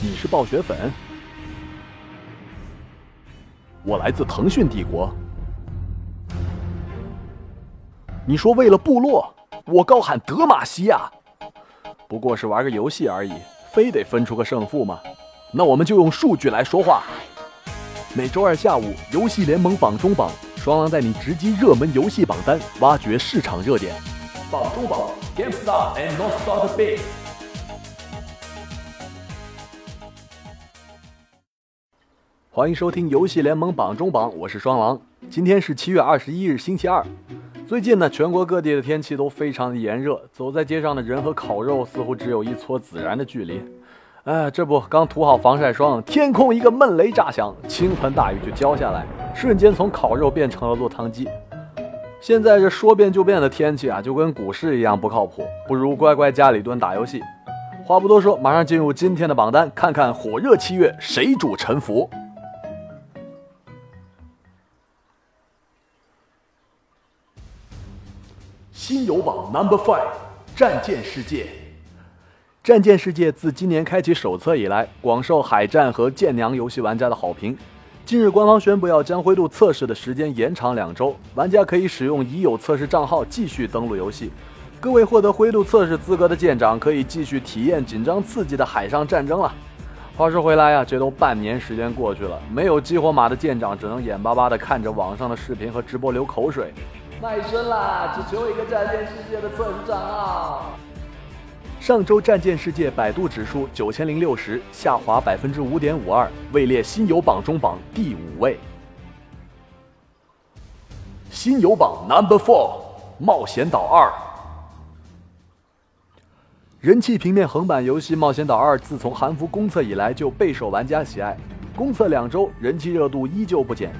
你是暴雪粉？我来自腾讯帝国。你说为了部落，我高喊德玛西亚。不过是玩个游戏而已，非得分出个胜负吗？那我们就用数据来说话。每周二下午，游戏联盟榜中榜，双狼带你直击热门游戏榜单，挖掘市场热点。榜中榜，GameStar and NorthStar 的 Base。欢迎收听游戏联盟榜中榜，我是双狼。今天是七月二十一日，星期二。最近呢，全国各地的天气都非常的炎热，走在街上的人和烤肉似乎只有一撮孜然的距离。哎，这不刚涂好防晒霜，天空一个闷雷炸响，倾盆大雨就浇下来，瞬间从烤肉变成了落汤鸡。现在这说变就变的天气啊，就跟股市一样不靠谱，不如乖乖家里蹲打游戏。话不多说，马上进入今天的榜单，看看火热七月谁主沉浮。新游榜 Number Five，战舰世界。战舰世界自今年开启手册以来，广受海战和舰娘游戏玩家的好评。近日，官方宣布要将灰度测试的时间延长两周，玩家可以使用已有测试账号继续登录游戏。各位获得灰度测试资格的舰长可以继续体验紧张刺激的海上战争了。话说回来呀，这都半年时间过去了，没有激活码的舰长只能眼巴巴地看着网上的视频和直播流口水。卖身啦！只求一个战舰世界的测试账号。上周战舰世界百度指数九千零六十，下滑百分之五点五二，位列新游榜中榜第五位。新游榜 Number Four，冒险岛二。人气平面横版游戏《冒险岛二》自从韩服公测以来就备受玩家喜爱，公测两周，人气热度依旧不减。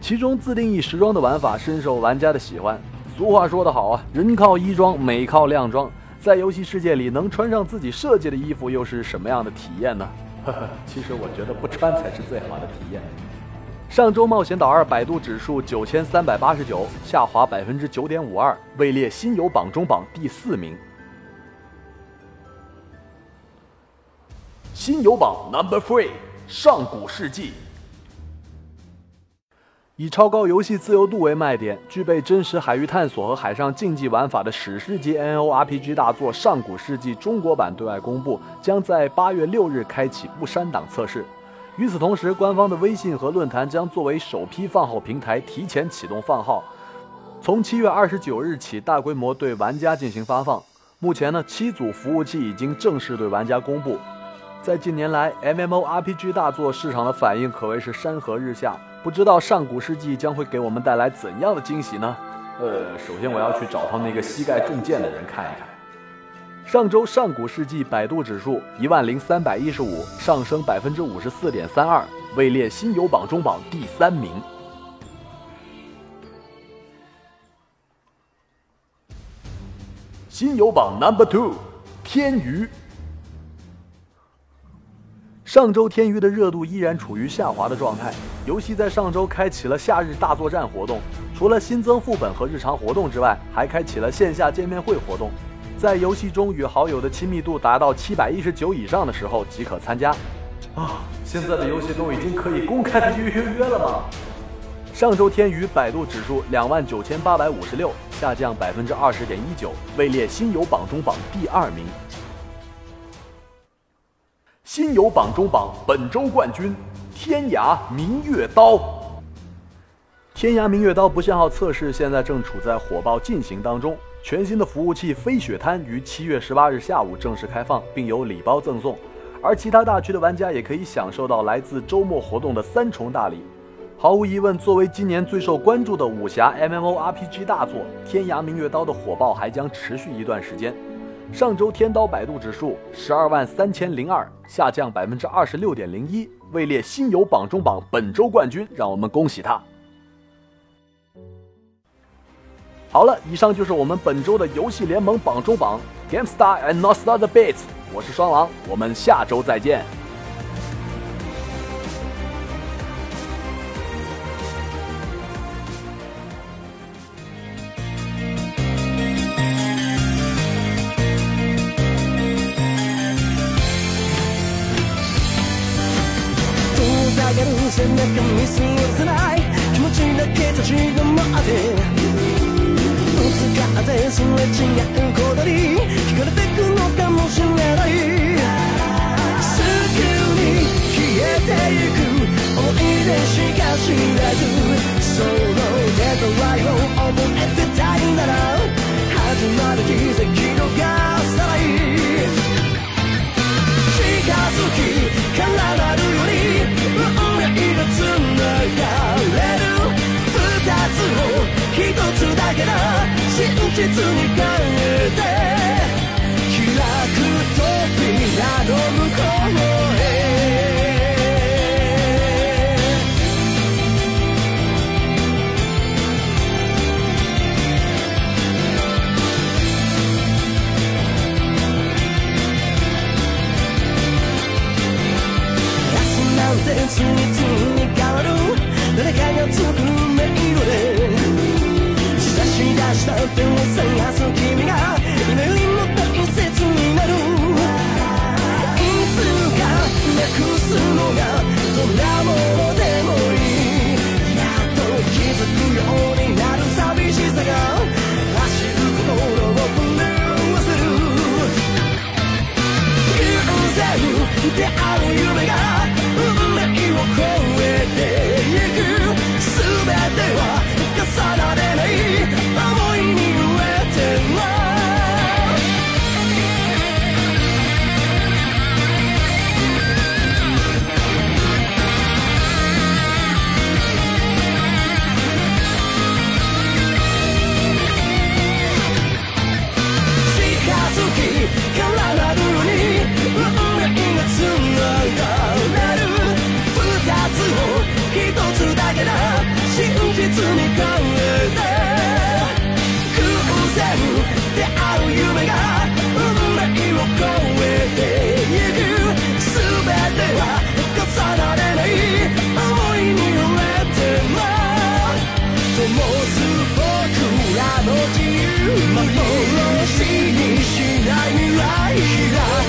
其中自定义时装的玩法深受玩家的喜欢。俗话说得好啊，人靠衣装，美靠靓装。在游戏世界里，能穿上自己设计的衣服，又是什么样的体验呢？呵呵，其实我觉得不穿才是最好的体验。上周《冒险岛二》百度指数九千三百八十九，下滑百分之九点五二，位列新游榜中榜第四名。新游榜 Number Three，上古世纪。以超高游戏自由度为卖点，具备真实海域探索和海上竞技玩法的史诗级 N O R P G 大作《上古世纪》中国版对外公布，将在八月六日开启不删档测试。与此同时，官方的微信和论坛将作为首批放号平台提前启动放号，从七月二十九日起大规模对玩家进行发放。目前呢，七组服务器已经正式对玩家公布。在近年来，M M O R P G 大作市场的反应可谓是山河日下。不知道上古世纪将会给我们带来怎样的惊喜呢？呃，首先我要去找他那个膝盖中箭的人看一看。上周上古世纪百度指数一万零三百一十五，上升百分之五十四点三二，位列新游榜中榜第三名。新游榜 Number Two，天娱。上周天娱的热度依然处于下滑的状态。游戏在上周开启了夏日大作战活动，除了新增副本和日常活动之外，还开启了线下见面会活动。在游戏中与好友的亲密度达到七百一十九以上的时候即可参加。啊，现在的游戏都已经可以公开的约约约了吗？上周天娱百度指数两万九千八百五十六，下降百分之二十点一九，位列新游榜中榜第二名。新游榜中榜本周冠军，天涯明月刀。天涯明月刀不限号测试现在正处在火爆进行当中。全新的服务器飞雪滩于七月十八日下午正式开放，并有礼包赠送。而其他大区的玩家也可以享受到来自周末活动的三重大礼。毫无疑问，作为今年最受关注的武侠 MMORPG 大作，天涯明月刀的火爆还将持续一段时间。上周天刀百度指数十二万三千零二，下降百分之二十六点零一，位列新游榜中榜本周冠军，让我们恭喜他。好了，以上就是我们本周的游戏联盟榜中榜，GameStar and Not Star the Beats，我是双狼，我们下周再见。中見過ごせない。気持ちだけ立ち止まってぶつかってすれ違うことに惹かれてくのかもしれない。すぐに消えてゆく思い出しか知らず。その手と愛を覚えてたいなら始まる奇跡のがさない近づきからなるようみ込んで出会う夢が運命を超えてゆく全ては重なれない想いに揺れても灯す僕らの自由幻にしない未来が